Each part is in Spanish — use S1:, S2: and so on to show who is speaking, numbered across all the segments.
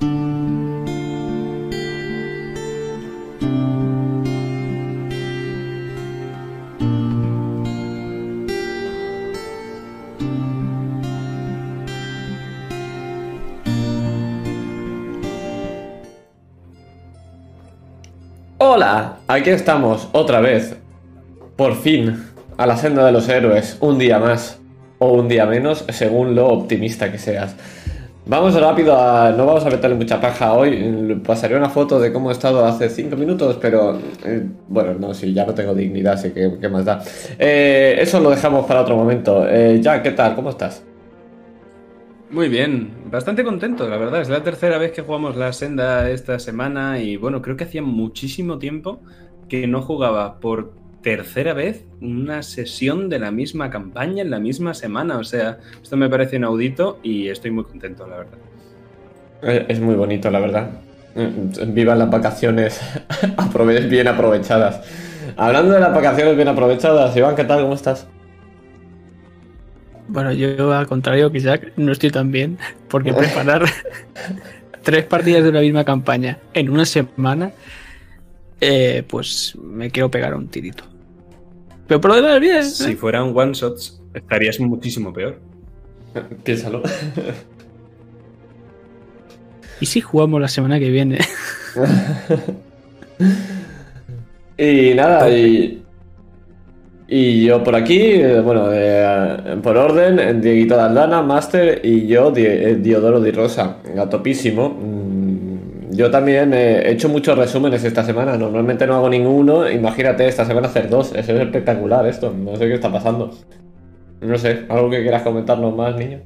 S1: Hola, aquí estamos otra vez. Por fin, a la senda de los héroes, un día más o un día menos, según lo optimista que seas. Vamos rápido a... No vamos a meterle mucha paja hoy. Pasaré una foto de cómo he estado hace 5 minutos, pero... eh, bueno, no, si ya no tengo dignidad, así que ¿qué más da? Eh, eso lo dejamos para otro momento. Eh, Jack, ¿qué tal? ¿Cómo estás?
S2: Muy bien, bastante contento, la verdad. Es la tercera vez que jugamos la senda esta semana y bueno, creo que hacía muchísimo tiempo que no jugaba por tercera vez una sesión de la misma campaña en la misma semana. O sea, esto me parece inaudito y estoy muy contento, la verdad.
S1: Eh, Es muy bonito, la verdad. Eh, Vivan las vacaciones bien aprovechadas. Hablando de las vacaciones bien aprovechadas, Iván, ¿qué tal? ¿Cómo estás?
S3: Bueno, yo al contrario que Jack, no estoy tan bien, porque preparar tres partidas de una misma campaña en una semana, eh, pues me quiero pegar un tirito. Pero por lo demás, bien.
S2: Si
S3: ¿eh?
S2: fueran one shots, estarías muchísimo peor.
S1: Piénsalo.
S3: ¿Y si jugamos la semana que viene?
S1: Y nada, y, y yo por aquí, eh, bueno, eh, por orden, Dieguito de Aldana, Master y yo, Di- eh, Diodoro Di Rosa, a topísimo. Mm, Yo también eh, he hecho muchos resúmenes esta semana, normalmente no hago ninguno, imagínate esta semana hacer dos, eso es espectacular esto, no sé qué está pasando. No sé, algo que quieras comentarnos más, niño.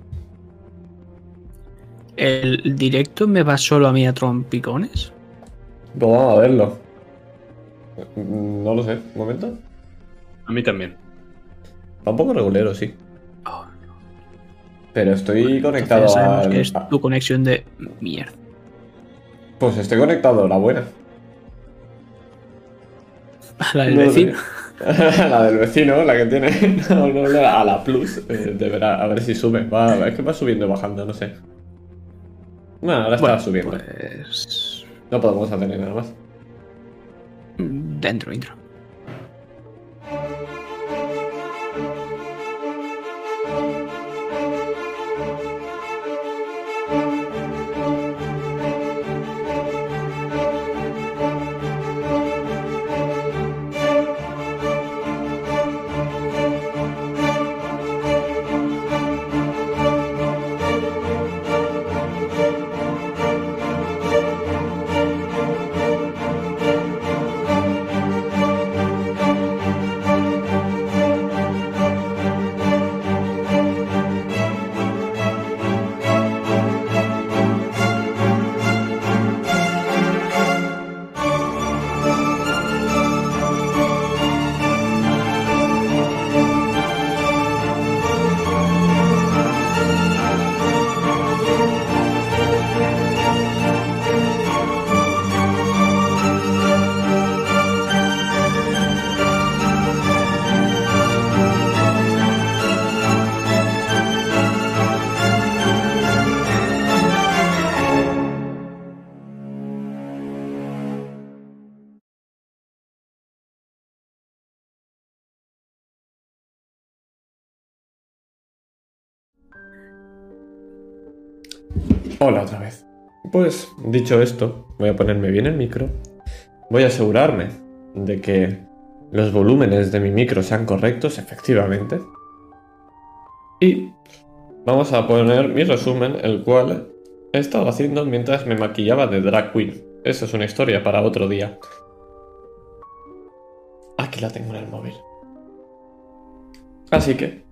S3: ¿El directo me va solo a mí a trompicones?
S1: Pues vamos a verlo. Mm, No lo sé, un momento.
S2: A mí también.
S1: Va un poco regulero, sí.
S3: Oh,
S1: Pero estoy
S3: Entonces
S1: conectado
S3: ya sabemos
S1: al-
S3: que es tu conexión de mierda.
S1: Pues estoy conectado, la buena.
S3: A la del
S1: No,
S3: vecino.
S1: la del vecino, la que tiene. No, no, no, a la plus. eh, deberá, a ver si sube. Va, es que va subiendo y bajando, no sé. Bueno, ahora está
S3: Bueno,
S1: subiendo.
S3: pues.
S1: No podemos hacer nada más.
S3: Dentro, intro.
S1: Hola otra vez. Pues, dicho esto, voy a ponerme bien el micro. Voy a asegurarme de que los volúmenes de mi micro sean correctos, efectivamente. Y vamos a poner mi resumen, el cual he estado haciendo mientras me maquillaba de drag queen. Eso es una historia para otro día. Aquí la tengo en el móvil. Así que,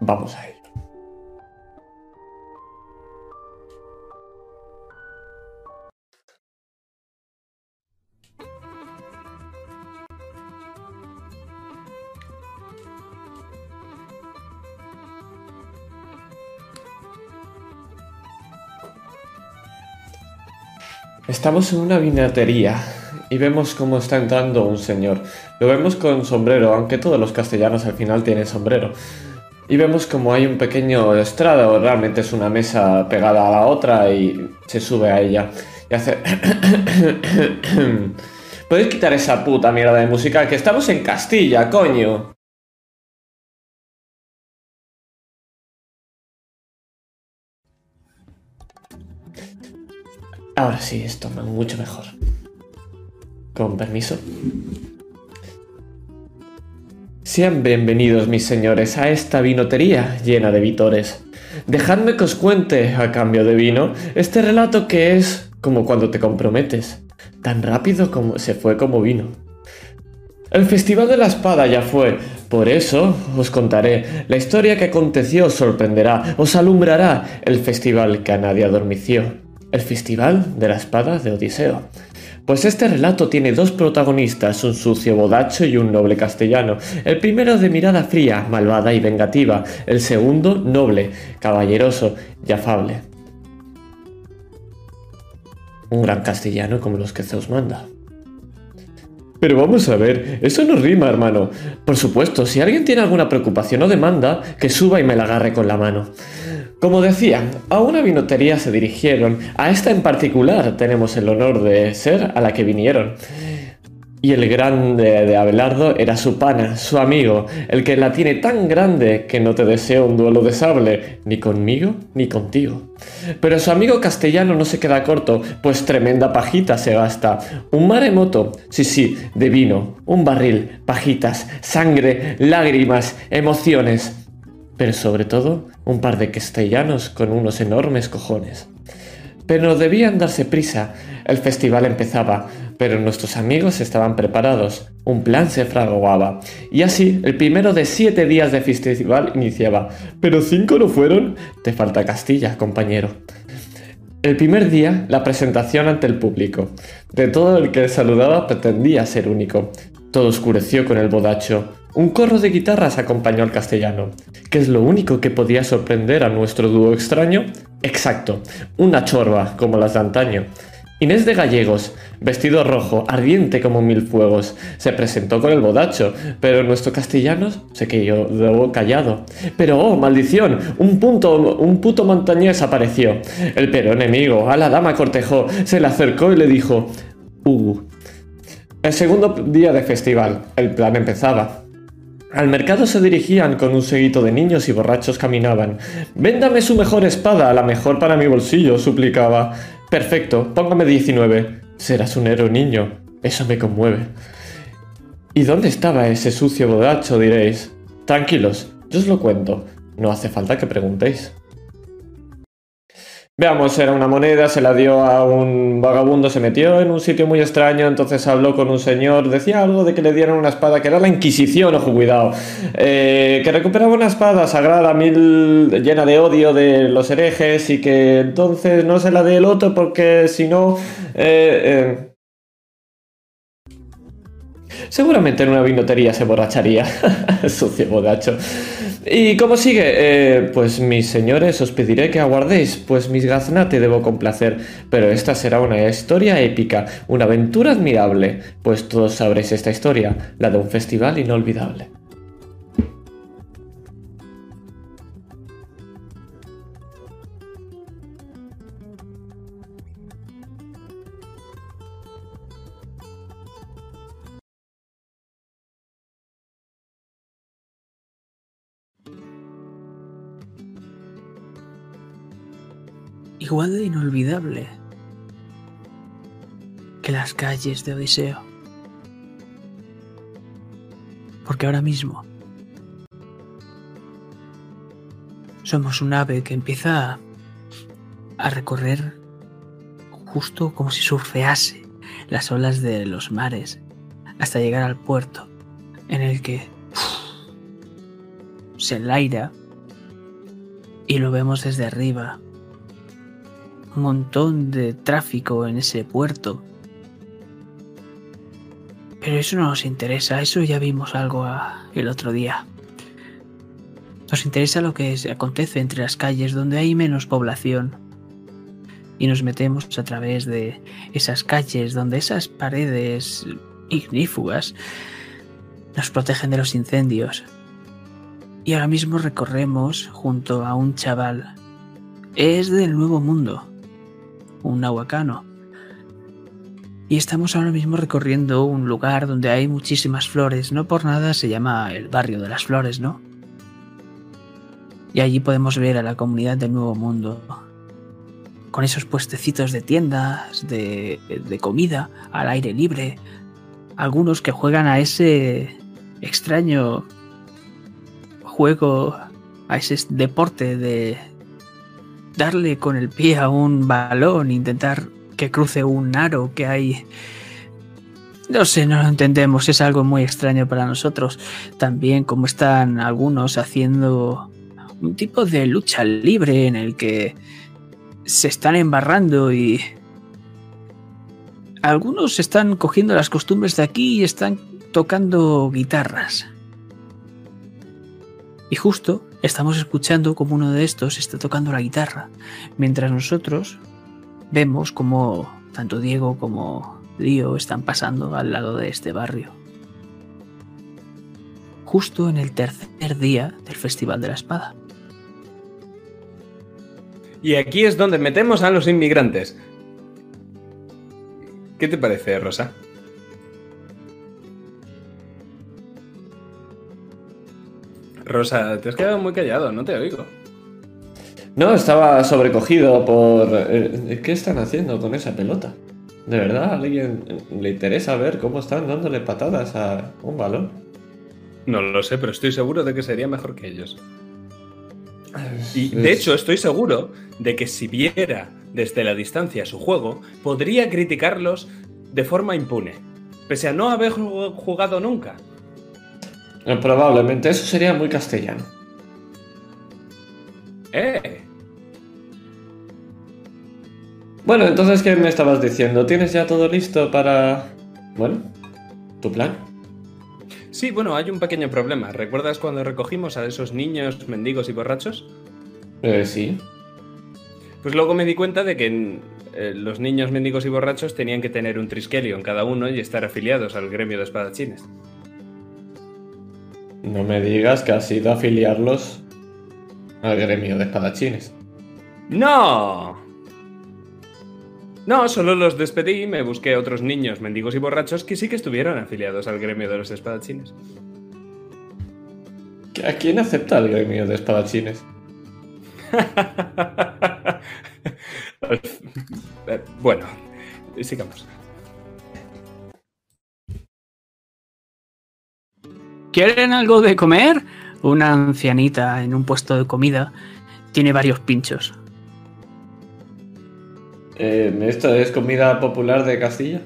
S1: vamos a ello. Estamos en una vinatería y vemos cómo está entrando un señor. Lo vemos con sombrero, aunque todos los castellanos al final tienen sombrero. y vemos como hay un pequeño estrado, realmente es una mesa pegada a la otra y se sube a ella y hace... ¿Podéis quitar esa puta mierda de música? Que estamos en Castilla, coño. Ahora sí, esto me mucho mejor. Con permiso. Sean bienvenidos, mis señores, a esta vinotería llena de vitores. Dejadme que os cuente, a cambio de vino, este relato que es como cuando te comprometes, tan rápido como se fue como vino. El Festival de la Espada ya fue, por eso os contaré. La historia que aconteció os sorprenderá, os alumbrará el festival que a nadie adormició el Festival de la Espada de Odiseo. Pues este relato tiene dos protagonistas, un sucio bodacho y un noble castellano. El primero de mirada fría, malvada y vengativa, el segundo noble, caballeroso y afable. Un gran castellano como los que Zeus manda. Pero vamos a ver, eso no rima, hermano. Por supuesto, si alguien tiene alguna preocupación o demanda, que suba y me la agarre con la mano. Como decía, a una vinotería se dirigieron, a esta en particular tenemos el honor de ser a la que vinieron. Y el grande de Abelardo era su pana, su amigo, el que la tiene tan grande que no te desea un duelo de sable, ni conmigo ni contigo. Pero su amigo castellano no se queda corto, pues tremenda pajita se gasta. Un maremoto, sí, sí, de vino, un barril, pajitas, sangre, lágrimas, emociones pero sobre todo un par de castellanos con unos enormes cojones. Pero debían darse prisa, el festival empezaba, pero nuestros amigos estaban preparados, un plan se fraguaba, y así el primero de siete días de festival iniciaba. Pero cinco no fueron, te falta Castilla, compañero. El primer día, la presentación ante el público. De todo el que saludaba pretendía ser único. Todo oscureció con el bodacho. Un corro de guitarras acompañó al castellano. ¿Qué es lo único que podía sorprender a nuestro dúo extraño? Exacto, una chorba como las de antaño. Inés de Gallegos, vestido rojo, ardiente como mil fuegos, se presentó con el bodacho, pero nuestro castellano se quedó callado. Pero oh, maldición, un punto, un puto montañés apareció. El pero enemigo a la dama cortejó, se le acercó y le dijo, uh. El segundo día de festival, el plan empezaba. Al mercado se dirigían con un seguito de niños y borrachos caminaban. Véndame su mejor espada, la mejor para mi bolsillo, suplicaba. Perfecto, póngame 19. Serás un héroe niño. Eso me conmueve. ¿Y dónde estaba ese sucio borracho? diréis. Tranquilos, yo os lo cuento. No hace falta que preguntéis. Veamos, era una moneda, se la dio a un vagabundo, se metió en un sitio muy extraño, entonces habló con un señor, decía algo de que le dieron una espada, que era la Inquisición, ojo, cuidado, eh, que recuperaba una espada sagrada, mil, llena de odio de los herejes y que entonces no se la dé el otro porque si no... Eh, eh, seguramente en una vinotería se borracharía, sucio bodacho. ¿Y cómo sigue? Eh, pues mis señores, os pediré que aguardéis, pues mis gaznate debo complacer, pero esta será una historia épica, una aventura admirable, pues todos sabréis esta historia, la de un festival inolvidable.
S3: Igual de inolvidable que las calles de Odiseo. Porque ahora mismo somos un ave que empieza a recorrer justo como si surfease las olas de los mares hasta llegar al puerto en el que se enlaira y lo vemos desde arriba montón de tráfico en ese puerto. Pero eso no nos interesa, eso ya vimos algo el otro día. Nos interesa lo que acontece entre las calles donde hay menos población. Y nos metemos a través de esas calles donde esas paredes ignífugas nos protegen de los incendios. Y ahora mismo recorremos junto a un chaval. Es del Nuevo Mundo, un nahuacano. Y estamos ahora mismo recorriendo un lugar donde hay muchísimas flores. No por nada se llama el barrio de las flores, ¿no? Y allí podemos ver a la comunidad del Nuevo Mundo. Con esos puestecitos de tiendas, de, de comida, al aire libre. Algunos que juegan a ese extraño juego, a ese deporte de darle con el pie a un balón, intentar que cruce un aro que hay. No sé, no lo entendemos, es algo muy extraño para nosotros. También como están algunos haciendo un tipo de lucha libre en el que se están embarrando y algunos están cogiendo las costumbres de aquí y están tocando guitarras. Y justo estamos escuchando como uno de estos está tocando la guitarra, mientras nosotros vemos como tanto Diego como Lío están pasando al lado de este barrio. Justo en el tercer día del Festival de la Espada.
S2: Y aquí es donde metemos a los inmigrantes. ¿Qué te parece, Rosa? Rosa, te has quedado muy callado, no te oigo.
S1: No, estaba sobrecogido por... eh, ¿Qué están haciendo con esa pelota? ¿De verdad a alguien le interesa ver cómo están dándole patadas a un balón?
S2: No lo sé, pero estoy seguro de que sería mejor que ellos. Y de hecho, estoy seguro de que si viera desde la distancia su juego, podría criticarlos de forma impune, pese a no haber jug- jugado nunca.
S1: Eh, Probablemente eso sería muy castellano.
S2: ¡Eh!
S1: Bueno, entonces, ¿qué me estabas diciendo? ¿Tienes ya todo listo para... Bueno, tu plan?
S2: Sí, bueno, hay un pequeño problema. ¿Recuerdas cuando recogimos a esos niños mendigos y borrachos?
S1: Eh, sí.
S2: Pues luego me di cuenta de que eh, los niños mendigos y borrachos tenían que tener un triskelio en cada uno y estar afiliados al gremio de espadachines.
S1: No me digas que has ido a afiliarlos al gremio de espadachines.
S2: ¡No! No, solo los despedí y me busqué otros niños mendigos y borrachos que sí que estuvieron afiliados al gremio de los espadachines.
S1: ¿A quién acepta el gremio de espadachines?
S2: Bueno, sigamos.
S3: ¿Quieren algo de comer? Una ancianita en un puesto de comida tiene varios pinchos.
S1: Eh, ¿Esto es comida popular de Castilla?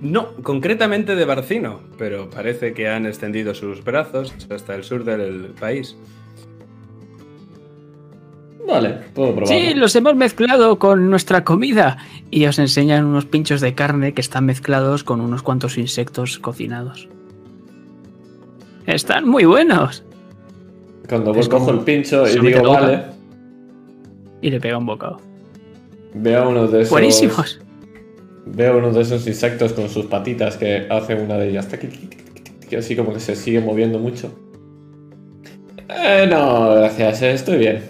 S2: No, concretamente de Barcino, pero parece que han extendido sus brazos hasta el sur del país.
S1: Vale, puedo probarlo.
S3: Sí, los hemos mezclado con nuestra comida. Y os enseñan unos pinchos de carne que están mezclados con unos cuantos insectos cocinados. Están muy buenos.
S1: Cuando voy
S3: Es
S1: cojo el pincho y digo, vale,
S3: Y le pega un bocado.
S1: veo uno de esos...
S3: Buenísimos.
S1: Veo uno de esos insectos con sus patitas que hace una de ellas. tic, Así como que se sigue moviendo mucho. Eh, no, gracias, eh, estoy bien.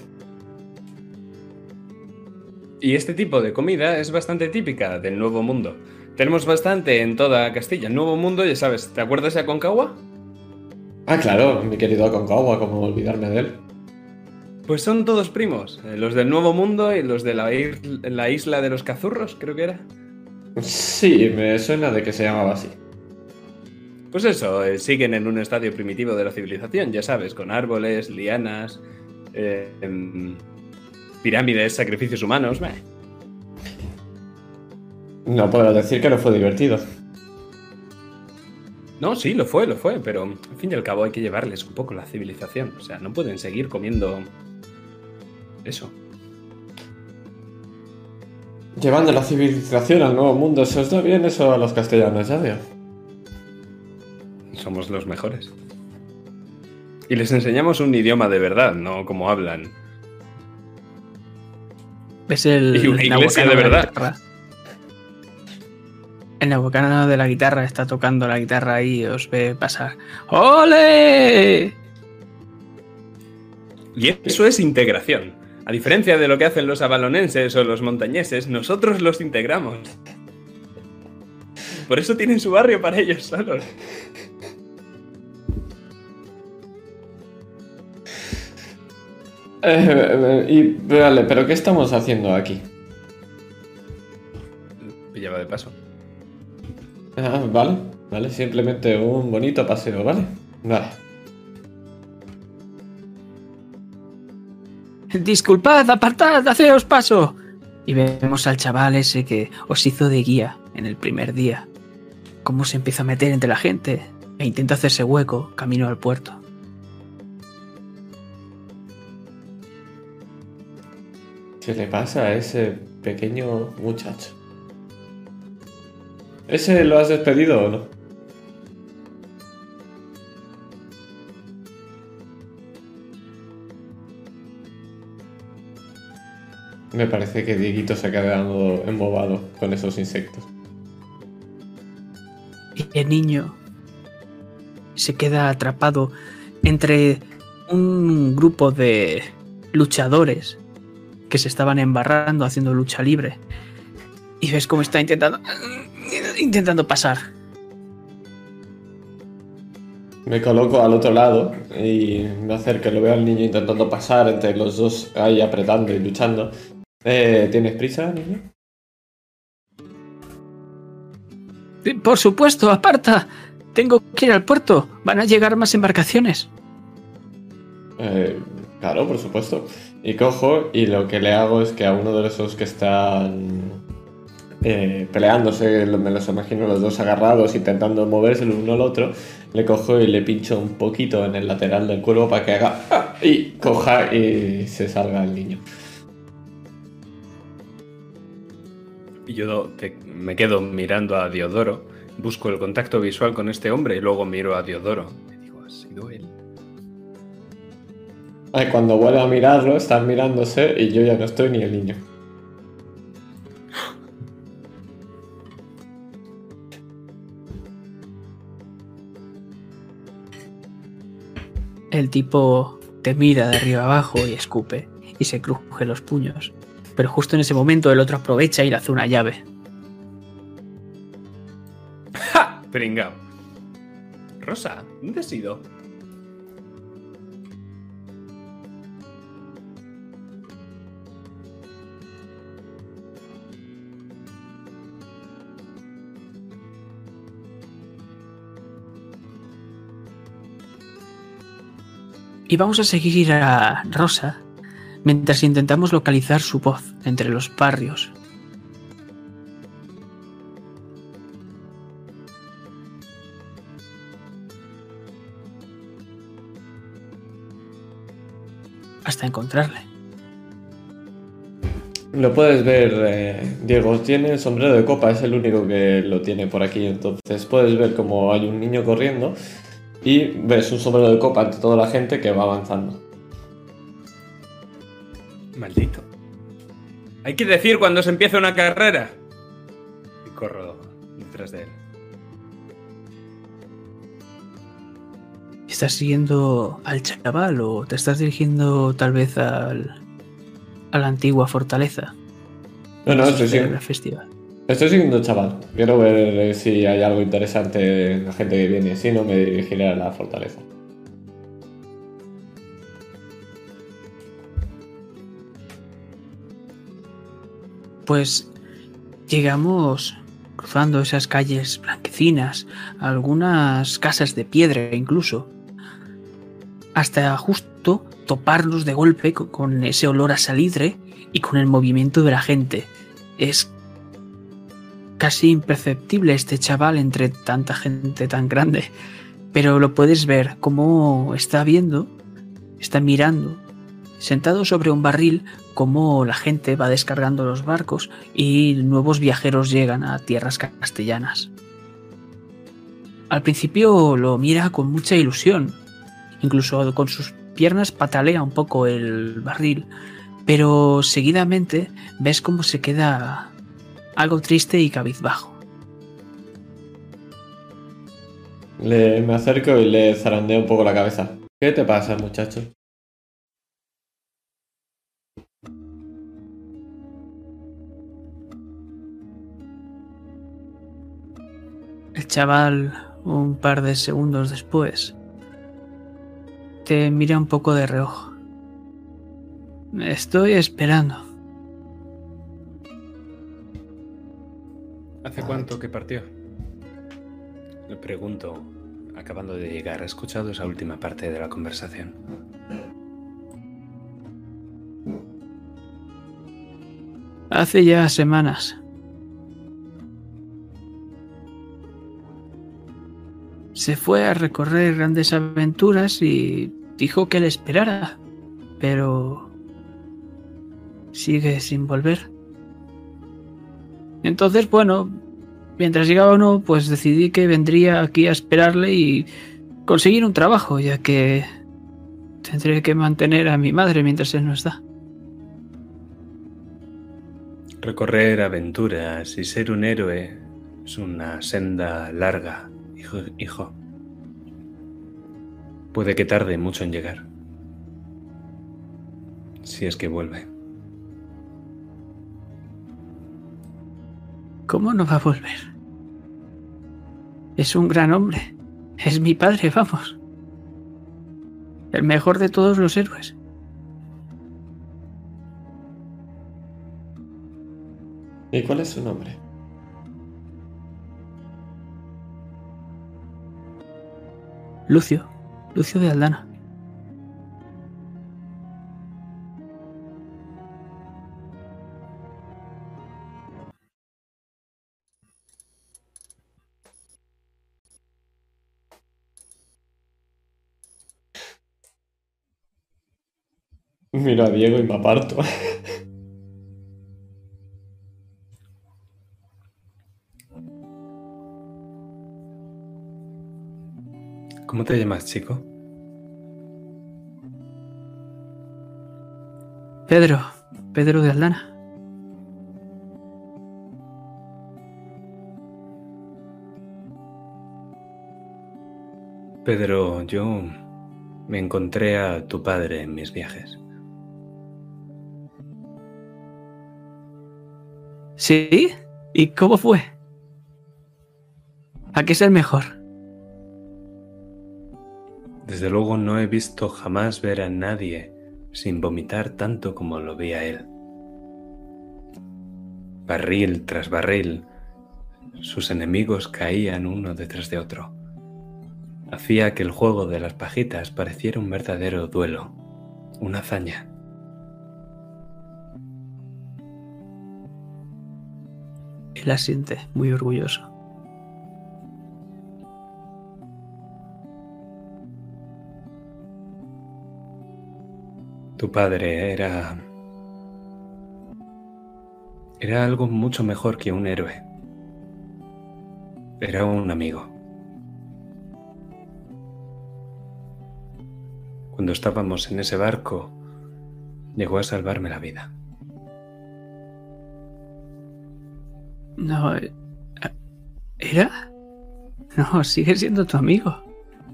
S2: Y este tipo de comida es bastante típica del Nuevo Mundo. Tenemos bastante en toda Castilla. El Nuevo Mundo, ya sabes, ¿te acuerdas de Aconcagua?
S1: Ah, claro, mi querido Aconcagua, como olvidarme de él.
S2: Pues son todos primos. eh, Los del Nuevo Mundo y los de la, la isla de los cazurros, creo que era.
S1: Sí, me suena de que se llamaba así.
S2: Pues eso, eh, siguen en un estadio primitivo de la civilización, ya sabes, con árboles, lianas, eh, em, pirámides, sacrificios humanos. meh.
S1: No puedo decir que no fue divertido.
S2: No, sí, lo fue, lo fue, pero al fin y al cabo hay que llevarles un poco la civilización. O sea, no pueden seguir comiendo eso.
S1: Llevando la civilización al nuevo mundo, ¿eso os da bien eso a los castellanos? Ya veo.
S2: Somos los mejores. Y les enseñamos un idioma de verdad, no como hablan.
S3: Es el
S2: Y una iglesia de
S3: la
S2: verdad.
S3: Guitarra. El nahuacano de la guitarra está tocando la guitarra y os ve pasar. ¡Ole!
S2: Y eso es integración. A diferencia de lo que hacen los abalonenses o los montañeses, nosotros los integramos. Por eso tienen su barrio para ellos solos.
S1: Eh, y vale, pero ¿qué estamos haciendo aquí?
S2: Pillaba de paso.
S1: Ah, vale, vale, simplemente un bonito paseo, ¿vale? Vale.
S3: Disculpad, apartad, haceos paso. Y vemos al chaval ese que os hizo de guía en el primer día. Cómo se empieza a meter entre la gente e intenta hacerse hueco camino al puerto.
S1: ¿Qué le pasa a ese pequeño muchacho? ¿Ese lo has despedido o no? Me parece que Dieguito se ha quedado embobado con esos insectos.
S3: Y el niño se queda atrapado entre un grupo de luchadores que se estaban embarrando haciendo lucha libre. Y ves cómo está intentando intentando pasar.
S1: Me coloco al otro lado y me acerco, lo veo al niño intentando pasar entre los dos ahí apretando y luchando. Eh, ¿Tienes prisa, niño?
S3: Por supuesto, aparta. Tengo que ir al puerto. Van a llegar más embarcaciones.
S1: Eh, claro, por supuesto. Y cojo y lo que le hago es que a uno de esos que están eh, peleándose, me los imagino los dos agarrados, intentando moverse el uno al otro, le cojo y le pincho un poquito en el lateral del cuerpo para que haga ¡ah! y coja y se salga el niño.
S2: Y yo me quedo mirando a Diodoro, busco el contacto visual con este hombre y luego miro a Diodoro. Me digo, ¿ha sido él?
S1: cuando vuelvo a mirarlo, están mirándose y yo ya no estoy ni el niño.
S3: El tipo te mira de arriba abajo y escupe y se cruje los puños. Pero justo en ese momento el otro aprovecha y le hace una llave.
S2: ¡Ja! Pringao. Rosa, ¿dónde has?
S3: Y vamos a seguir a Rosa mientras intentamos localizar su voz entre los barrios. Hasta encontrarle.
S1: Lo puedes ver, eh, Diego, tiene el sombrero de copa, es el único que lo tiene por aquí, entonces puedes ver como hay un niño corriendo y ves un sombrero de copa ante toda la gente que va avanzando.
S2: Maldito. Hay que decir cuando se empieza una carrera. Y corro detrás de él.
S3: ¿Estás siguiendo al chaval o te estás dirigiendo tal vez al, a la antigua fortaleza?
S1: No, no, estoy siguiendo.
S3: festival.
S1: Estoy siguiendo, chaval. Quiero ver eh, si hay algo interesante en la gente que viene. Si no, me dirigiré a la fortaleza.
S3: Pues llegamos cruzando esas calles blanquecinas, algunas casas de piedra incluso, hasta justo toparnos de golpe con ese olor a salidre y con el movimiento de la gente. Es casi imperceptible este chaval entre tanta gente tan grande, pero lo puedes ver como está viendo, está mirando, sentado sobre un barril, como la gente va descargando los barcos y nuevos viajeros llegan a tierras castellanas. Al principio lo mira con mucha ilusión, incluso con sus piernas patalea un poco el barril, pero seguidamente ves cómo se queda algo triste y cabizbajo.
S1: Le, me acerco y le zarandeo un poco la cabeza. ¿Qué te pasa, muchacho?
S3: El chaval, un par de segundos después, te mira un poco de reojo. Estoy esperando.
S2: ¿Hace cuánto que partió? Le pregunto, acabando de llegar. He escuchado esa última parte de la conversación.
S3: Hace ya semanas. Se fue a recorrer grandes aventuras y dijo que le esperara, pero sigue sin volver. Entonces, bueno, mientras llegaba uno, pues decidí que vendría aquí a esperarle y conseguir un trabajo, ya que tendré que mantener a mi madre mientras él no está.
S2: Recorrer aventuras y ser un héroe es una senda larga, hijo. hijo. Puede que tarde mucho en llegar. Si es que vuelve.
S3: ¿Cómo no va a volver? Es un gran hombre. Es mi padre, vamos. El mejor de todos los héroes.
S1: ¿Y cuál es su nombre?
S3: Lucio. Lucio de Aldana.
S1: Mira a Diego y me aparto.
S2: ¿Cómo te llamas, chico?
S3: Pedro. Pedro de Aldana.
S2: Pedro, yo me encontré a tu padre en mis viajes.
S3: ¿Sí? ¿Y cómo fue? ¿A qué es el mejor?
S2: Desde luego no he visto jamás ver a nadie sin vomitar tanto como lo vi a él. Barril tras barril, sus enemigos caían uno detrás de otro. Hacía que el juego de las pajitas pareciera un verdadero duelo, una hazaña.
S3: Él asiente, muy orgulloso.
S2: Tu padre era... Era algo mucho mejor que un héroe. Era un amigo. Cuando estábamos en ese barco, llegó a salvarme la vida.
S3: No. ¿Era? No, sigue siendo tu amigo,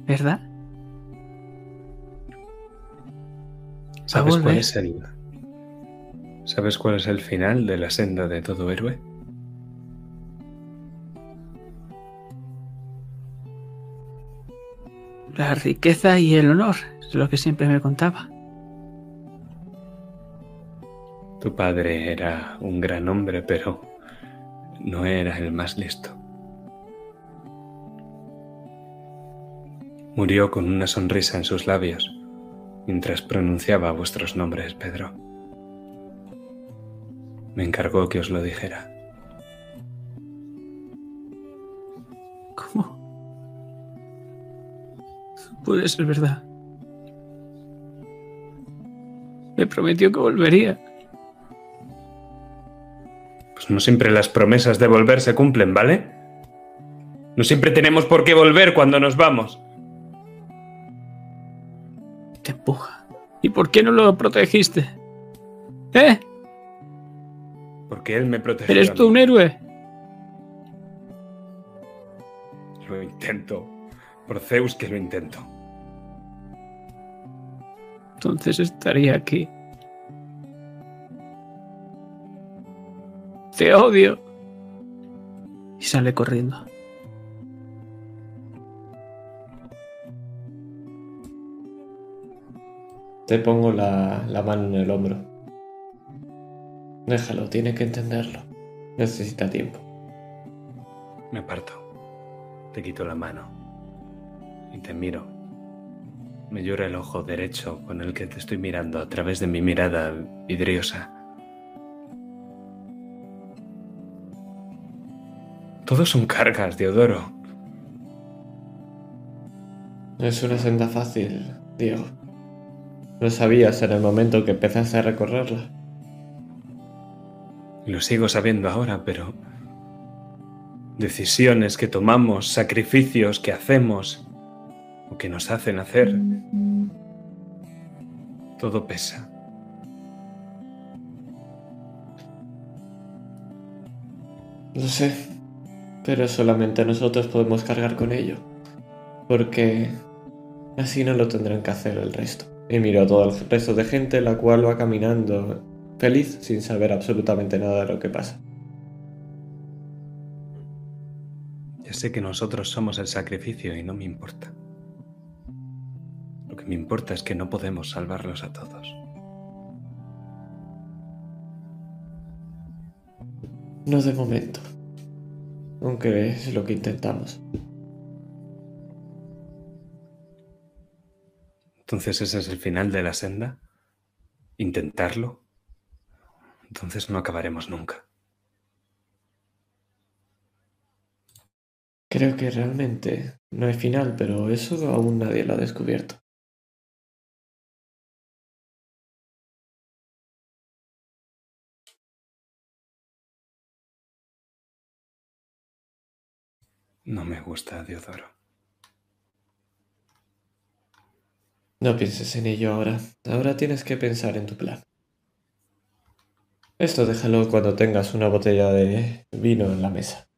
S3: ¿verdad?
S2: ¿Sabes cuál es el ¿Sabes cuál es el final de la senda de todo héroe?
S3: La riqueza y el honor es lo que siempre me contaba.
S2: Tu padre era un gran hombre, pero no era el más listo. Murió con una sonrisa en sus labios mientras pronunciaba vuestros nombres, Pedro. Me encargó que os lo dijera.
S3: ¿Cómo? Puede ser verdad. Me prometió que volvería.
S2: Pues no siempre las promesas de volver se cumplen, ¿vale? No siempre tenemos por qué volver cuando nos vamos.
S3: Te empuja. ¿Y por qué no lo protegiste? ¿Eh?
S2: Porque él me protegió.
S3: ¿Eres tú un héroe?
S2: Lo intento. Por Zeus que lo intento.
S3: Entonces estaría aquí. Te odio. Y sale corriendo.
S1: Te pongo la, la mano en el hombro. Déjalo, tiene que entenderlo. Necesita tiempo.
S2: Me aparto. Te quito la mano. Y te miro. Me llora el ojo derecho con el que te estoy mirando a través de mi mirada vidriosa. Todos son cargas, Diodoro.
S1: No es una senda fácil, Diego. Lo sabías en el momento que empezaste a recorrerla.
S2: Lo sigo sabiendo ahora, pero decisiones que tomamos, sacrificios que hacemos o que nos hacen hacer, todo pesa.
S1: Lo sé, pero solamente nosotros podemos cargar con ello, porque así no lo tendrán que hacer el resto. Y miro a todo el resto de gente la cual va caminando feliz sin saber absolutamente nada de lo que pasa.
S2: Ya sé que nosotros somos el sacrificio y no me importa. Lo que me importa es que no podemos salvarlos a todos.
S1: No de momento, aunque es lo que intentamos.
S2: Entonces ese es el final de la senda. Intentarlo. Entonces no acabaremos nunca.
S1: Creo que realmente no hay final, pero eso aún nadie lo ha descubierto.
S2: No me gusta, Diodoro.
S1: No pienses en ello ahora. Ahora tienes que pensar en tu plan. Esto déjalo cuando tengas una botella de vino en la mesa.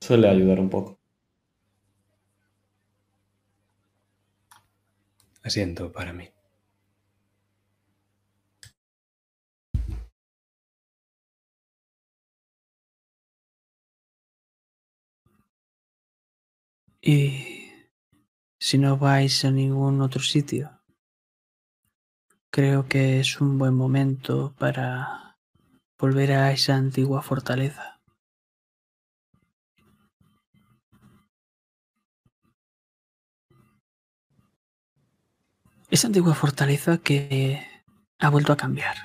S1: Suele ayudar un poco.
S2: Asiento para mí.
S3: Y si no vais a ningún otro sitio, creo que es un buen momento para volver a esa antigua fortaleza. Esa antigua fortaleza que ha vuelto a cambiar.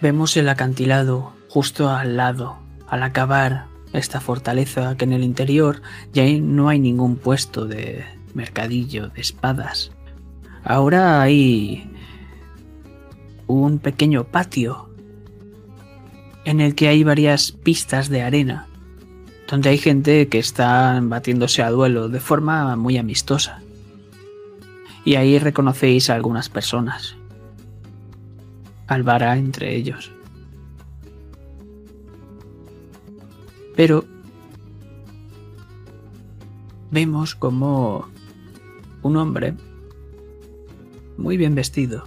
S3: Vemos el acantilado justo al lado, al acabar esta fortaleza, que en el interior ya no hay ningún puesto de mercadillo de espadas. Ahora hay un pequeño patio en el que hay varias pistas de arena, donde hay gente que está batiéndose a duelo de forma muy amistosa. Y ahí reconocéis a algunas personas. Alvara entre ellos. Pero vemos como un hombre muy bien vestido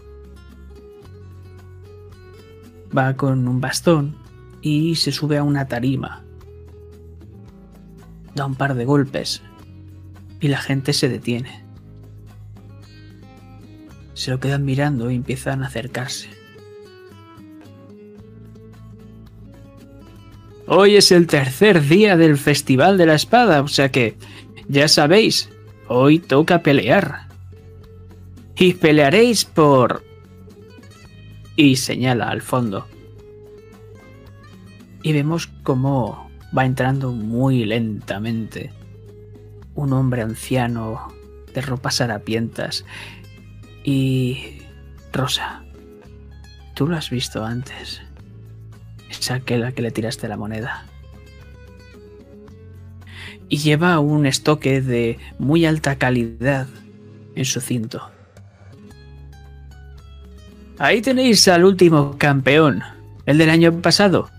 S3: va con un bastón y se sube a una tarima. Da un par de golpes y la gente se detiene. Se lo quedan mirando y empiezan a acercarse. Hoy es el tercer día del Festival de la Espada, o sea que, ya sabéis, hoy toca pelear. Y pelearéis por... Y señala al fondo. Y vemos cómo va entrando muy lentamente un hombre anciano de ropas harapientas. Y... Rosa, tú lo has visto antes. Es aquella que le tiraste la moneda. Y lleva un estoque de muy alta calidad en su cinto. Ahí tenéis al último campeón, el del año pasado.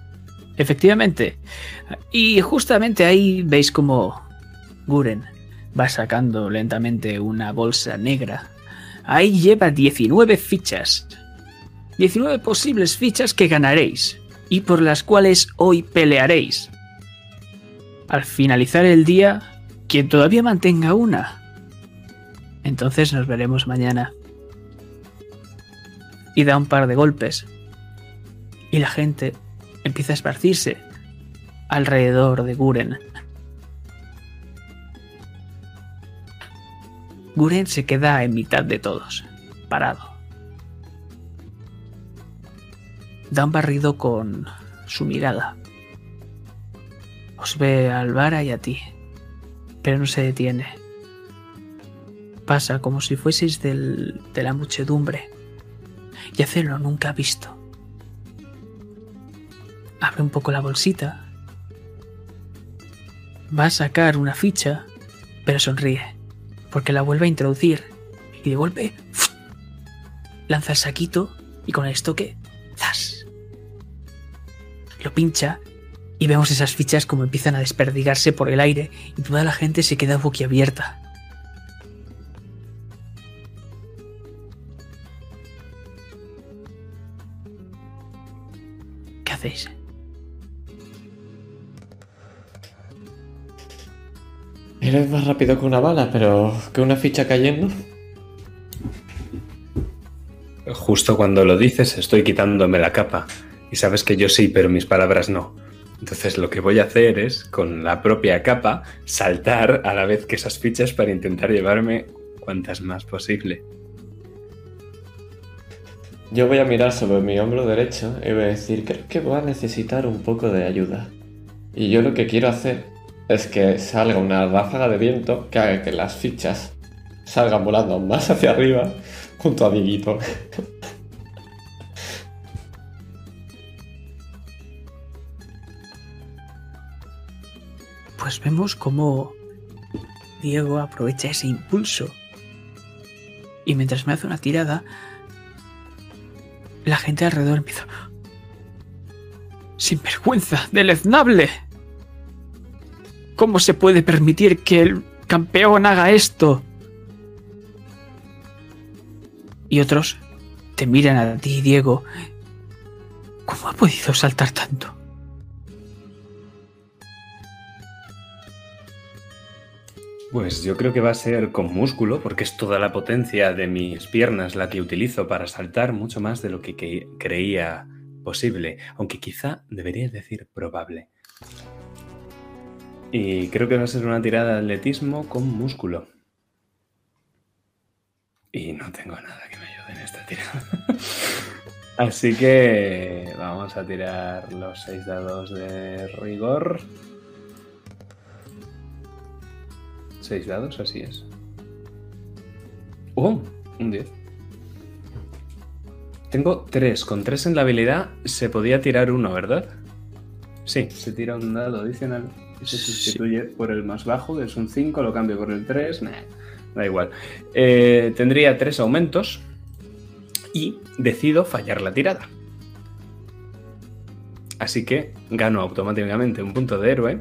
S3: Efectivamente. Y justamente ahí veis como Guren va sacando lentamente una bolsa negra. Ahí lleva 19 fichas. 19 posibles fichas que ganaréis y por las cuales hoy pelearéis. Al finalizar el día, Quien todavía mantenga una. Entonces nos veremos mañana. Y da un par de golpes. Y la gente empieza a esparcirse alrededor de Guren. Guren se queda en mitad de todos, parado. Da un barrido con su mirada. Os ve a Alvara y a ti, pero no se detiene. Pasa como si fueseis del- de la muchedumbre y hacerlo nunca ha visto. Abre un poco la bolsita. Va a sacar una ficha, pero sonríe, porque la vuelve a introducir y de golpe lanza el saquito y con el estoque ¡zas! Pincha y vemos esas fichas como empiezan a desperdigarse por el aire y toda la gente se queda boquiabierta. ¿Qué hacéis?
S1: Eres más rápido que una bala, pero que una ficha cayendo.
S2: Justo cuando lo dices estoy quitándome la capa. Y sabes que yo sí, pero mis palabras no. Entonces lo que voy a hacer es, con la propia capa, saltar a la vez que esas fichas para intentar llevarme cuantas más posible.
S1: Yo voy a mirar sobre mi hombro derecho y voy a decir, creo que voy a necesitar un poco de ayuda. Y yo lo que quiero hacer es que salga una ráfaga de viento que haga que las fichas salgan volando más hacia arriba junto a Dieguito.
S3: Pues vemos cómo Diego aprovecha ese impulso. Y mientras me hace una tirada, la gente alrededor empieza. ¡Sin vergüenza! ¡Deleznable! ¿Cómo se puede permitir que el campeón haga esto? Y otros te miran a ti, Diego. ¿Cómo ha podido saltar tanto?
S2: Pues yo creo que va a ser con músculo, porque es toda la potencia de mis piernas la que utilizo para saltar mucho más de lo que, creía posible, aunque quizá debería decir probable. Y creo que va a ser una tirada de atletismo con músculo. Y no tengo nada que me ayude en esta tirada. Así que vamos a tirar los seis dados de rigor. Seis dados, así es. ¡Oh! Un 10. Tengo tres. Con tres en la habilidad se podía tirar uno, ¿verdad? Sí, se tira un dado adicional y se
S3: Sí.
S2: sustituye por el más bajo, que es un 5, lo cambio por el 3. da igual. Eh, tendría tres aumentos y decido fallar la tirada. Así que gano automáticamente un punto de héroe.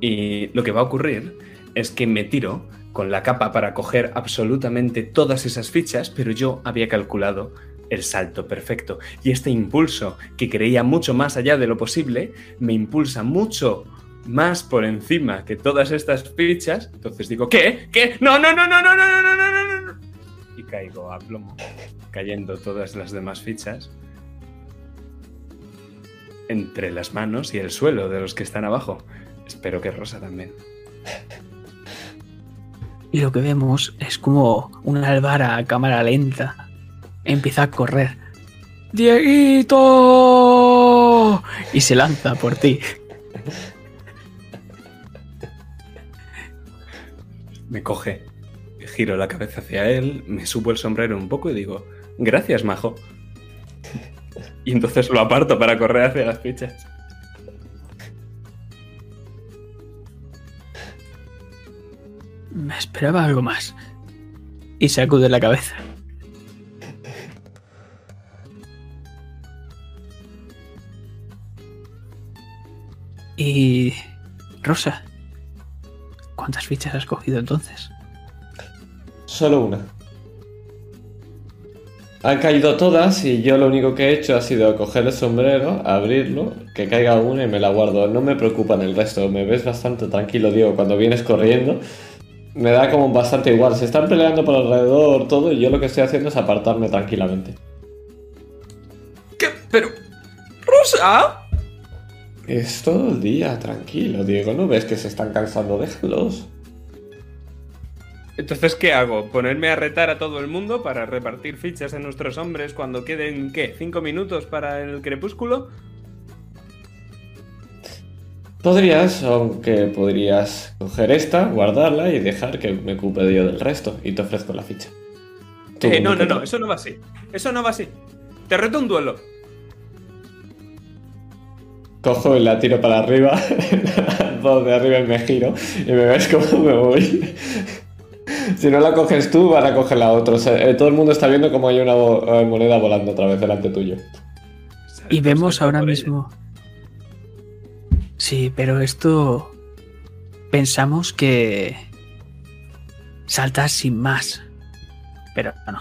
S2: Y lo que va a ocurrir es que me tiro con la capa para coger absolutamente todas esas fichas, pero yo había calculado el salto perfecto. Y este impulso, que creía mucho más allá de lo posible, me impulsa mucho más por encima que todas estas fichas. Entonces digo, ¿qué? ¿Qué? No, no, no, no, no, no, no, no, no, no, no. Y caigo a plomo, cayendo todas las demás fichas entre las manos y el suelo de los que están abajo. Espero que Rosa también.
S3: Y lo que vemos es como una albara a cámara lenta empieza a correr. ¡Dieguito! Y se lanza por ti.
S2: Me coge, giro la cabeza hacia él, me subo el sombrero un poco y digo, gracias, majo. Y entonces lo aparto para correr hacia las fichas.
S3: Me esperaba algo más. Y sacude la cabeza. Y... Rosa, ¿cuántas fichas has cogido entonces?
S1: Solo una. Han caído todas y yo lo único que he hecho ha sido coger el sombrero, abrirlo, que caiga una y me la guardo. No me preocupan el resto, me ves bastante tranquilo, Diego, cuando vienes corriendo. Me da como bastante igual. Se están peleando por alrededor todo y yo lo que estoy haciendo es apartarme tranquilamente.
S2: ¿Qué? Pero... Rosa.
S1: Es todo el día, tranquilo, Diego. ¿No ves que se están cansando? Déjalos.
S2: Entonces, ¿qué hago? ¿Ponerme a retar a todo el mundo para repartir fichas a nuestros hombres cuando queden, ¿qué? ¿Cinco minutos para el crepúsculo?
S1: Podrías, aunque podrías coger esta, guardarla y dejar que me ocupe yo del resto y te ofrezco la ficha.
S2: Eh, no, no, no, eso no va así. Eso no va así. Te reto un duelo.
S1: Cojo y la tiro para arriba, dos de arriba y me giro y me ves cómo me voy. Si no la coges tú, van a coger la otra. O sea, eh, todo el mundo está viendo cómo hay una eh, moneda volando otra vez delante tuyo.
S3: Y vemos ahora
S2: ella.
S3: Sí, pero esto. Pensamos que. Saltas sin más. Pero no.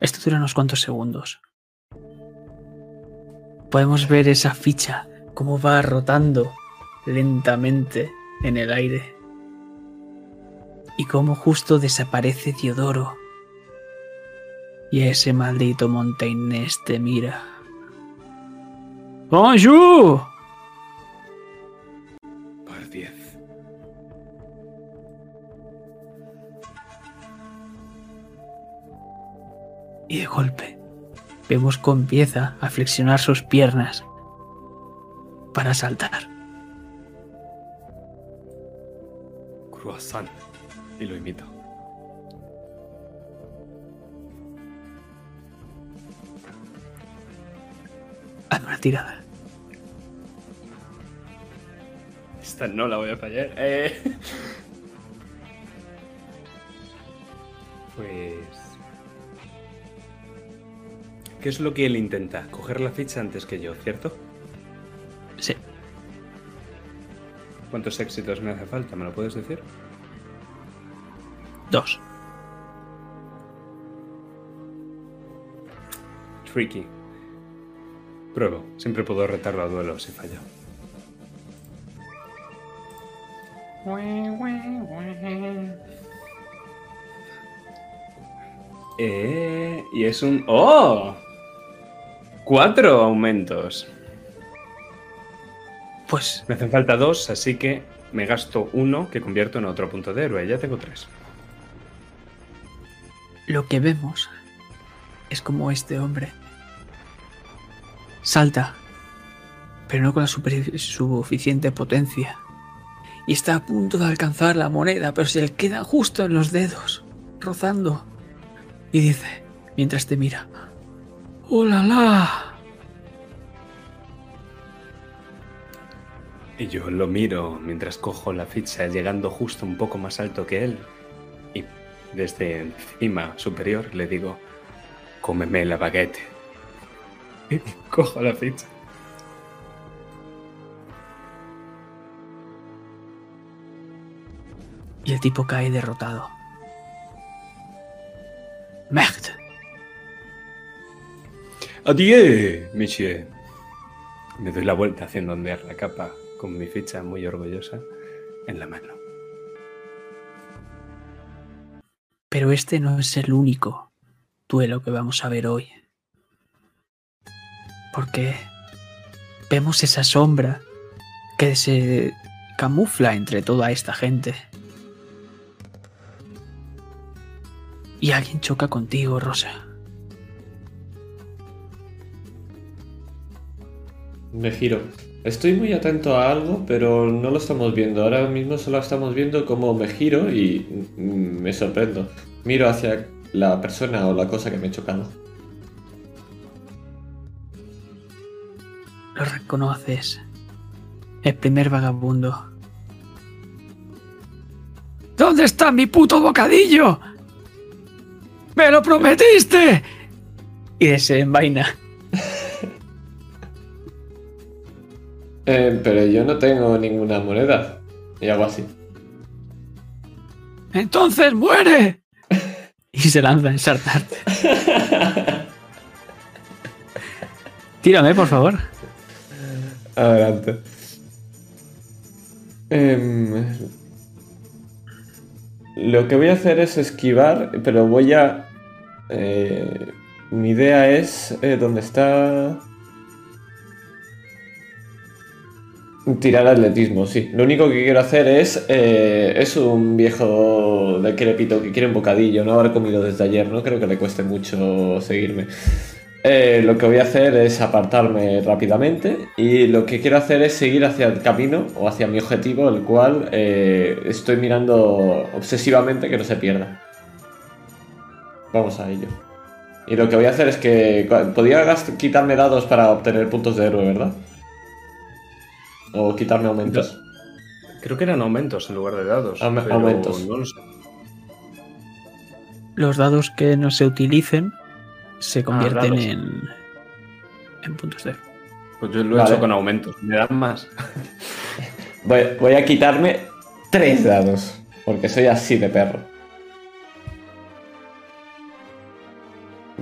S3: Esto dura unos cuantos segundos. Podemos ver esa ficha, cómo va rotando lentamente en el aire. Y cómo justo desaparece Diodoro. Y ese maldito Montaigne te mira. ¡Bonjour!
S2: Por 10.
S3: Y de golpe vemos cómo empieza a flexionar sus piernas para saltar.
S2: Croissant. Y lo imito.
S3: Haz una tirada.
S2: Esta no la voy a fallar. Eh. Pues. ¿Qué es lo que él intenta? Coger la ficha antes que yo, ¿cierto?
S3: Sí.
S2: ¿Cuántos éxitos me hace falta? ¿Me lo puedes decir?
S3: Dos.
S2: Tricky. Pruebo. Siempre puedo retarlo a duelo si fallo. Eh, y es un... ¡Oh! Cuatro aumentos.
S3: Pues
S2: Me hacen falta dos, así que me gasto uno que convierto en otro punto de héroe. Ya tengo tres.
S3: lo que vemos es como este hombre salta, pero no con la suficiente potencia. Y está a punto de alcanzar la moneda, pero se le queda justo en los dedos, rozando. Y dice, mientras te mira, ¡Oh la la!
S2: Y yo lo miro mientras cojo la ficha, llegando justo un poco más alto que él. Y desde encima superior le digo, cómeme la baguette. Y cojo la ficha.
S3: Y el tipo cae derrotado. Merde.
S2: Adieu, monsieur. Me doy la vuelta haciendo ondear la capa con mi ficha muy orgullosa en la mano.
S3: Pero este no es el único duelo que vamos a ver hoy. Porque vemos esa sombra que se camufla entre toda esta gente. Y alguien choca contigo, Rosa.
S1: Me giro. Estoy muy atento a algo, pero no lo estamos viendo. Ahora mismo solo estamos viendo cómo me giro y me sorprendo. Miro hacia la persona o la cosa que me he chocado.
S3: Lo reconoces. El primer vagabundo. ¿Dónde está mi puto bocadillo? ¡Me lo prometiste! Y desenvaina.
S1: Eh, pero yo no tengo ninguna moneda. Y hago así.
S3: ¡Entonces muere! y se lanza a ensartarte. Tírame, por favor.
S1: Adelante. Em, lo que voy a hacer es esquivar, pero voy a... eh, mi idea es... eh, ¿Dónde está? Tirar atletismo, sí. Lo único que quiero hacer es... eh, es un viejo de crepito que quiere un bocadillo, no haber comido desde ayer, no creo que le cueste mucho seguirme. Eh, lo que voy a hacer es apartarme rápidamente y lo que quiero hacer es seguir hacia el camino o hacia mi objetivo, el cual estoy mirando obsesivamente que no se pierda. Vamos a ello. Y lo que voy a hacer es que... Gast- quitarme dados para obtener puntos de héroe, ¿verdad? O quitarme aumentos.
S2: Creo que eran aumentos en lugar de dados.
S1: Aume-
S2: pero
S1: aumentos.
S2: No lo sé.
S3: Los dados que no se utilicen se convierten
S2: dados.
S3: en, en puntos de...
S2: Pues yo lo he
S1: Vale.
S2: hecho con aumentos. Me dan más.
S1: Voy, voy a quitarme tres dados. Porque soy así de perro.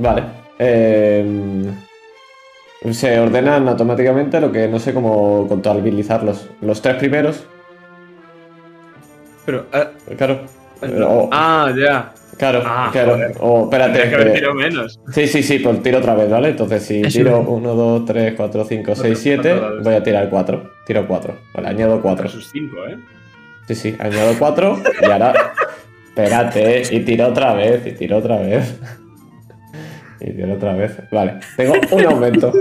S1: Vale. em, se ordenan automáticamente, lo que no sé cómo contabilizarlos. Los tres primeros,
S2: Pero. ah,
S1: claro. O-
S2: ah, ya.
S1: claro,
S2: ah,
S1: claro.
S2: joder.
S1: O espérate.
S2: Tendría que haber
S1: que-
S2: tirado menos.
S1: Sí, sí, sí, pues tiro otra vez, ¿vale? Entonces si
S3: Eso
S1: tiro
S3: es.
S1: 1, 2, 3, 4, 5, 6,
S2: Cuatro
S1: 7,
S2: dados.
S1: voy a tirar 4. Tiro 4. Vale, añado 4.
S2: Sus 5, ¿eh?
S1: Sí, sí, añado 4 y ahora. Espérate, y tiro otra vez, y tiro otra vez. Y tiro otra vez. Vale, tengo un aumento.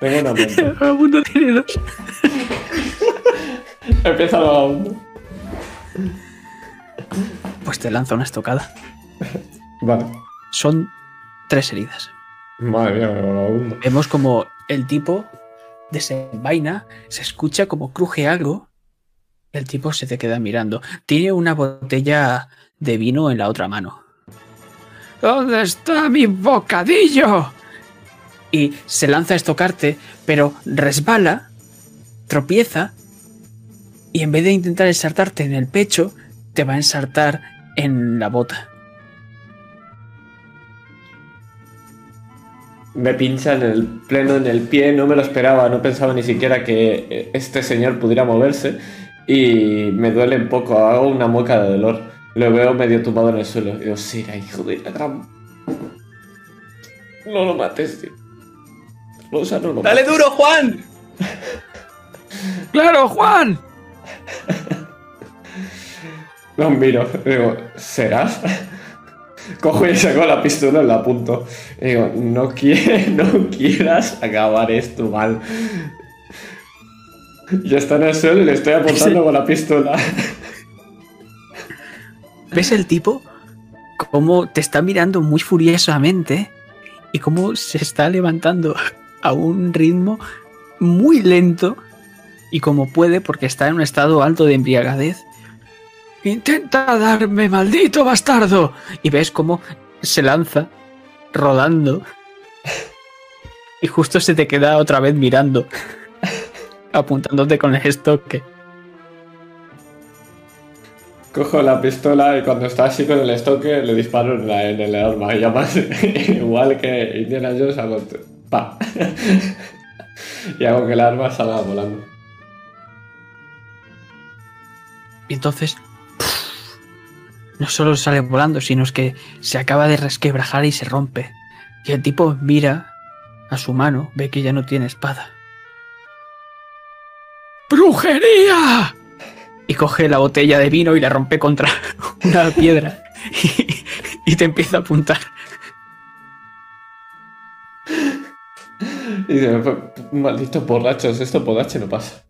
S1: Tengo un aumento.
S3: Vagabundo tiene dos.
S1: Empieza el vagabundo.
S3: Pues te lanza una estocada.
S1: Vale.
S3: Son tres heridas.
S1: Madre mía, el vagabundo.
S3: Vemos como el tipo desenvaina, se escucha como cruje algo. El tipo se te queda mirando. Tiene una botella de vino en la otra mano. ¿Dónde está mi bocadillo? Y se lanza a estocarte, pero resbala, tropieza, y en vez de intentar ensartarte en el pecho, te va a ensartar en la bota.
S1: Me pincha en el pleno en el pie, no me lo esperaba, no pensaba ni siquiera que eh, este señor pudiera moverse y me duele un poco, hago una mueca de dolor. Lo veo medio tumbado en el suelo. Digo, Sira, hijo de la gran... No lo mates, tío. Rosa, no lo
S2: ¡Dale
S1: mates.
S2: duro, Juan!
S3: ¡Claro, Juan!
S1: Lo miro, digo, ¿serás? Cojo y saco la pistola y la apunto. Digo, no, quie- no quieras acabar esto mal. Ya está en el suelo y le estoy apuntando con la pistola.
S3: ¿Ves el tipo? Cómo te está mirando muy furiosamente y cómo se está levantando a un ritmo muy lento y como puede porque está en un estado alto de embriagadez. Intenta darme, maldito bastardo. Y ves cómo se lanza rodando y justo se te queda otra vez mirando, apuntándote con el estoque.
S1: Cojo la pistola y cuando está así con el estoque le disparo en, la, el arma. Y además, igual que Indiana Jones, hago pa. y hago que el arma salga volando.
S3: Y entonces no solo sale volando, sino es que se acaba de resquebrajar y se rompe. Y el tipo mira a su mano, ve que ya no tiene espada. ¡Brujería! Y coge la botella de vino y la rompe contra una piedra. Y, y te empieza a apuntar.
S1: Y dice, malditos borrachos, esto por H no pasa.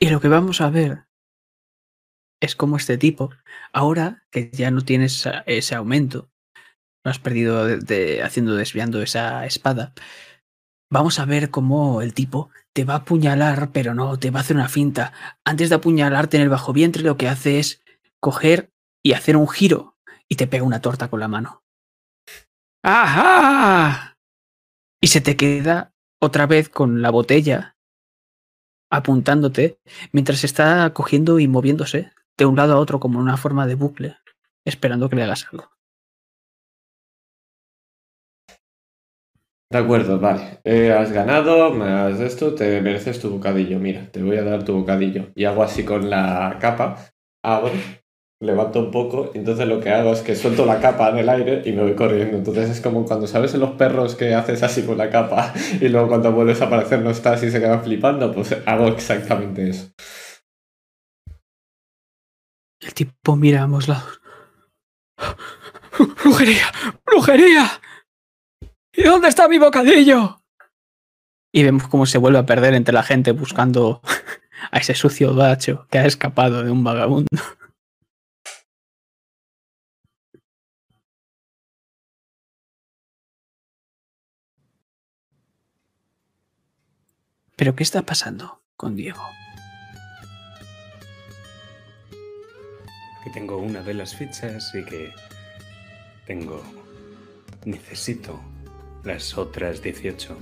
S3: Y lo que vamos a ver es cómo este tipo, ahora que ya no tienes ese aumento, no has perdido de- haciendo desviando esa espada, vamos a ver cómo el tipo te va a apuñalar, pero no, te va a hacer una finta. Antes de apuñalarte en el bajo vientre, lo que hace es coger y hacer un giro y te pega una torta con la mano. ¡Ajá! Y se te queda otra vez con la botella apuntándote mientras está cogiendo y moviéndose de un lado a otro como una forma de bucle, esperando que le hagas algo.
S1: De acuerdo, vale. Eh, has ganado, me has esto, te mereces tu bocadillo. Mira, te voy a dar tu bocadillo. Y hago así con la capa. Abro, levanto un poco. Entonces lo que hago es que suelto la capa en el aire y me voy corriendo. Entonces es como cuando sabes en los perros que haces así con la capa y luego cuando vuelves a aparecer no estás y se quedan flipando. Pues hago exactamente eso.
S3: El tipo mira a ambos lados. ¡Brujería! ¡Brujería! ¿Y dónde está mi bocadillo? Y vemos cómo se vuelve a perder entre la gente buscando a ese sucio bacho que ha escapado de un vagabundo. ¿Pero qué está pasando con Diego?
S2: Que tengo una de las fichas y que tengo... Necesito las otras 18.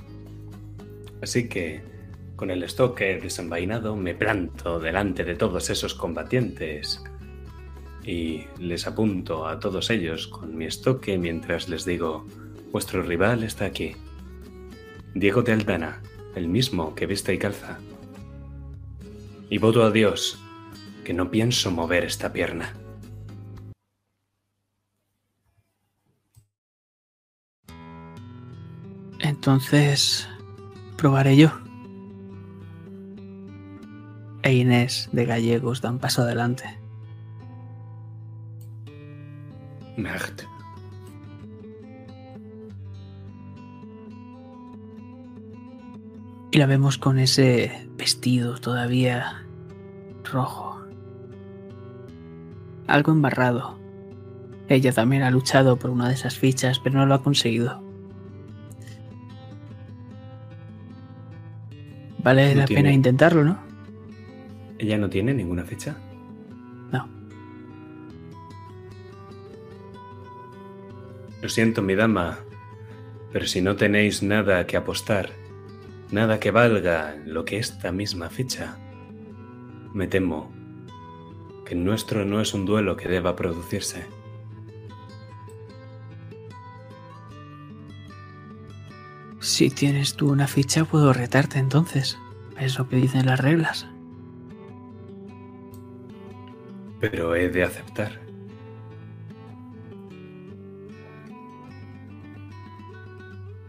S2: Así que, con el estoque desenvainado, me planto delante de todos esos combatientes y les apunto a todos ellos con mi estoque mientras les digo, vuestro rival está aquí. Diego de Aldana, el mismo que viste y calza. Y voto a Dios que no pienso mover esta pierna.
S3: Entonces, probaré yo. E Inés de Gallegos da un paso adelante.
S2: Merde.
S3: Y la vemos con ese vestido todavía rojo. Algo embarrado. Ella también ha luchado por una de esas fichas, pero no lo ha conseguido. Vale
S2: No
S3: la
S2: tiene-
S3: pena intentarlo, ¿no?
S2: ¿Ella no tiene ninguna ficha?
S3: No.
S2: Lo siento, mi dama, pero si no tenéis nada que apostar, nada que valga lo que esta misma ficha, me temo que el nuestro no es un duelo que deba producirse.
S3: Si tienes tú una ficha, puedo retarte entonces. Es lo que dicen las reglas.
S2: Pero he de aceptar.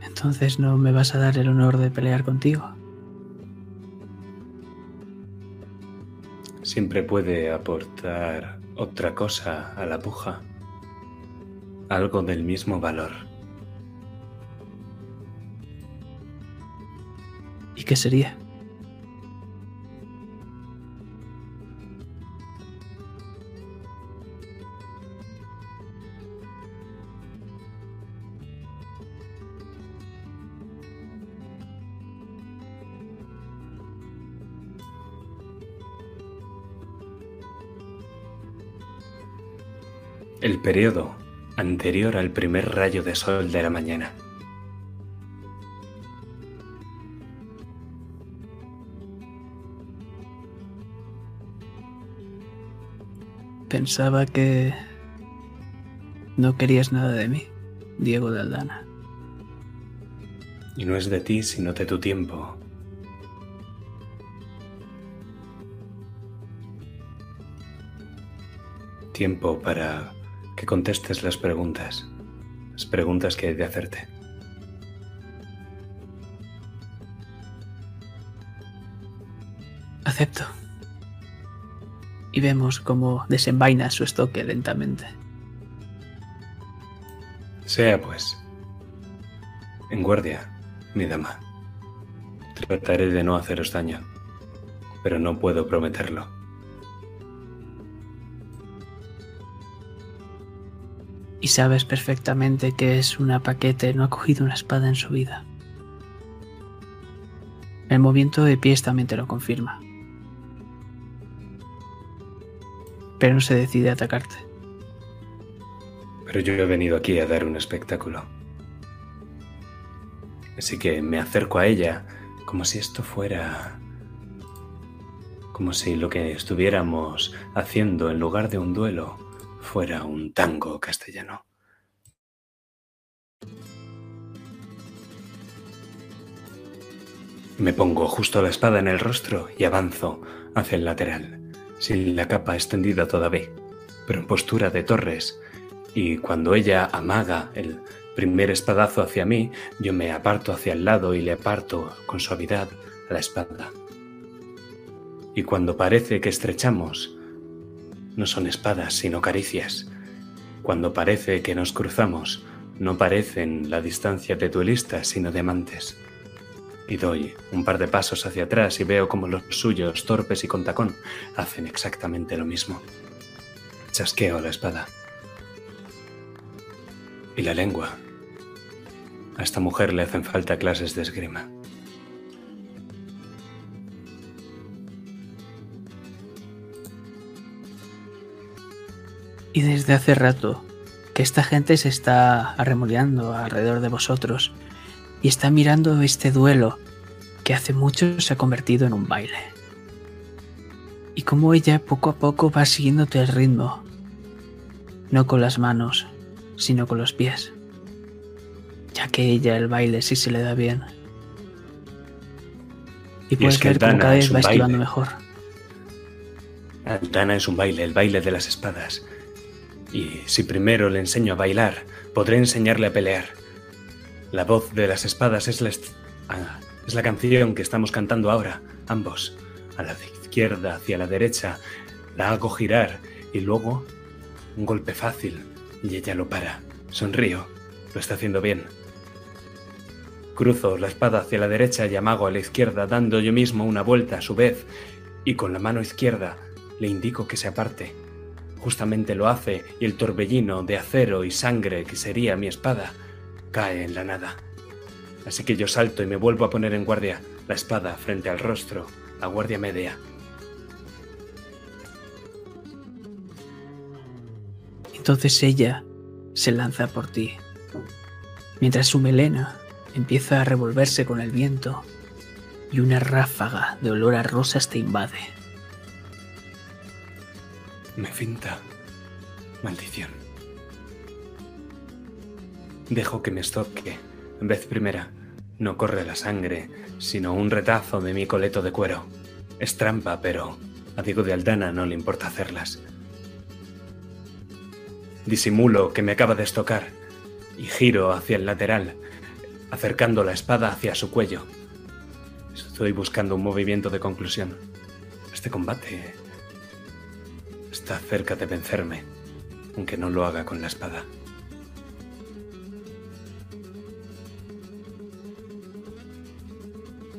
S3: Entonces no me vas a dar el honor de pelear contigo.
S2: Siempre puede aportar otra cosa a la puja. Algo del mismo valor.
S3: Qué sería?
S2: El periodo anterior al primer rayo de sol de la mañana.
S3: Pensaba que no querías nada de mí, Diego de Aldana.
S2: Y no es de ti, sino de tu tiempo. Tiempo para que contestes las preguntas. Las preguntas que he de hacerte.
S3: Acepto. Y vemos cómo desenvaina su estoque lentamente.
S2: Sea pues. En guardia, mi dama. Trataré de no haceros daño, pero no puedo prometerlo.
S3: Y sabes perfectamente que es una paquete, no ha cogido una espada en su vida. El movimiento de pies también te lo confirma. Pero no se decide a atacarte.
S2: Pero yo he venido aquí a dar un espectáculo. Así que me acerco a ella como si esto fuera como si lo que estuviéramos haciendo en lugar de un duelo fuera un tango castellano. Me pongo justo la espada en el rostro y avanzo hacia el lateral, sin la capa extendida todavía, pero en postura de torres, y cuando ella amaga el primer espadazo hacia mí, yo me aparto hacia el lado y le aparto con suavidad la espada. Y cuando parece que estrechamos, no son espadas, sino caricias. Cuando parece que nos cruzamos, no parecen la distancia de duelistas, sino de amantes y doy un par de pasos hacia atrás y veo como los suyos, torpes y con tacón, hacen exactamente lo mismo. Chasqueo la espada. Y la lengua. A esta mujer le hacen falta clases de esgrima.
S3: Y desde hace rato que esta gente se está arremoleando alrededor de vosotros y está mirando este duelo que hace mucho se ha convertido en un baile. Y como ella poco a poco va siguiéndote el ritmo, no con las manos, sino con los pies, ya que ella el baile sí se le da bien. Y puedes ver cómo cada vez va esquivando mejor.
S2: Dana es un baile, el baile de las espadas. Y si primero le enseño a bailar, podré enseñarle a pelear. La voz de las espadas es la, ah, es la canción que estamos cantando ahora, ambos. A la izquierda, hacia la derecha, la hago girar y luego un golpe fácil y ella lo para. Sonrío, lo está haciendo bien. Cruzo la espada hacia la derecha y amago a la izquierda, dando yo mismo una vuelta a su vez, y con la mano izquierda le indico que se aparte. Justamente lo hace y el torbellino de acero y sangre que sería mi espada cae en la nada. Así que yo salto y me vuelvo a poner en guardia, la espada frente al rostro, la guardia media.
S3: Entonces ella se lanza por ti, mientras su melena empieza a revolverse con el viento y una ráfaga de olor a rosas te invade.
S2: Me finta. Maldición. Dejo que me estoque. En vez primera, no corre la sangre, sino un retazo de mi coleto de cuero. Es trampa, pero a Diego de Aldana no le importa hacerlas. Disimulo que me acaba de estocar y giro hacia el lateral, acercando la espada hacia su cuello. Estoy buscando un movimiento de conclusión. Este combate está cerca de vencerme, aunque no lo haga con la espada.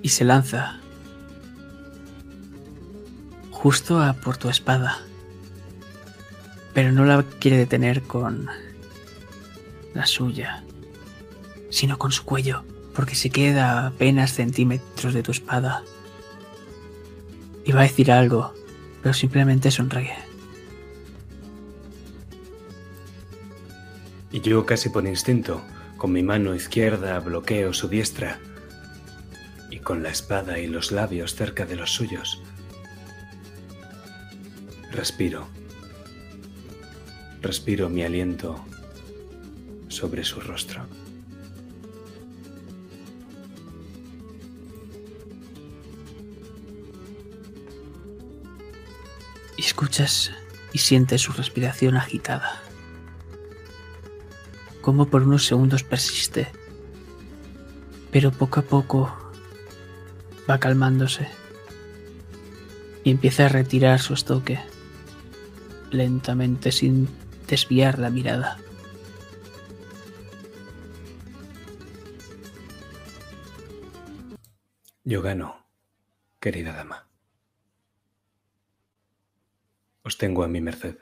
S3: Y se lanza justo a por tu espada. Pero no la quiere detener con la suya, sino con su cuello, porque se queda apenas centímetros de tu espada. Y va a decir algo, pero simplemente sonríe.
S2: Y yo casi por instinto, con mi mano izquierda bloqueo su diestra con la espada y los labios cerca de los suyos. Respiro. Respiro mi aliento sobre su rostro.
S3: Escuchas y sientes su respiración agitada. Como por unos segundos persiste, pero poco a poco va calmándose y empieza a retirar su estoque, lentamente sin desviar la mirada.
S2: Yo gano, querida dama. Os tengo a mi merced.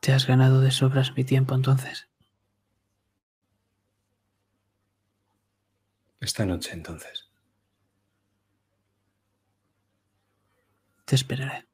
S3: ¿Te has ganado de sobras mi tiempo entonces?
S2: Esta noche entonces.
S3: Te esperaré.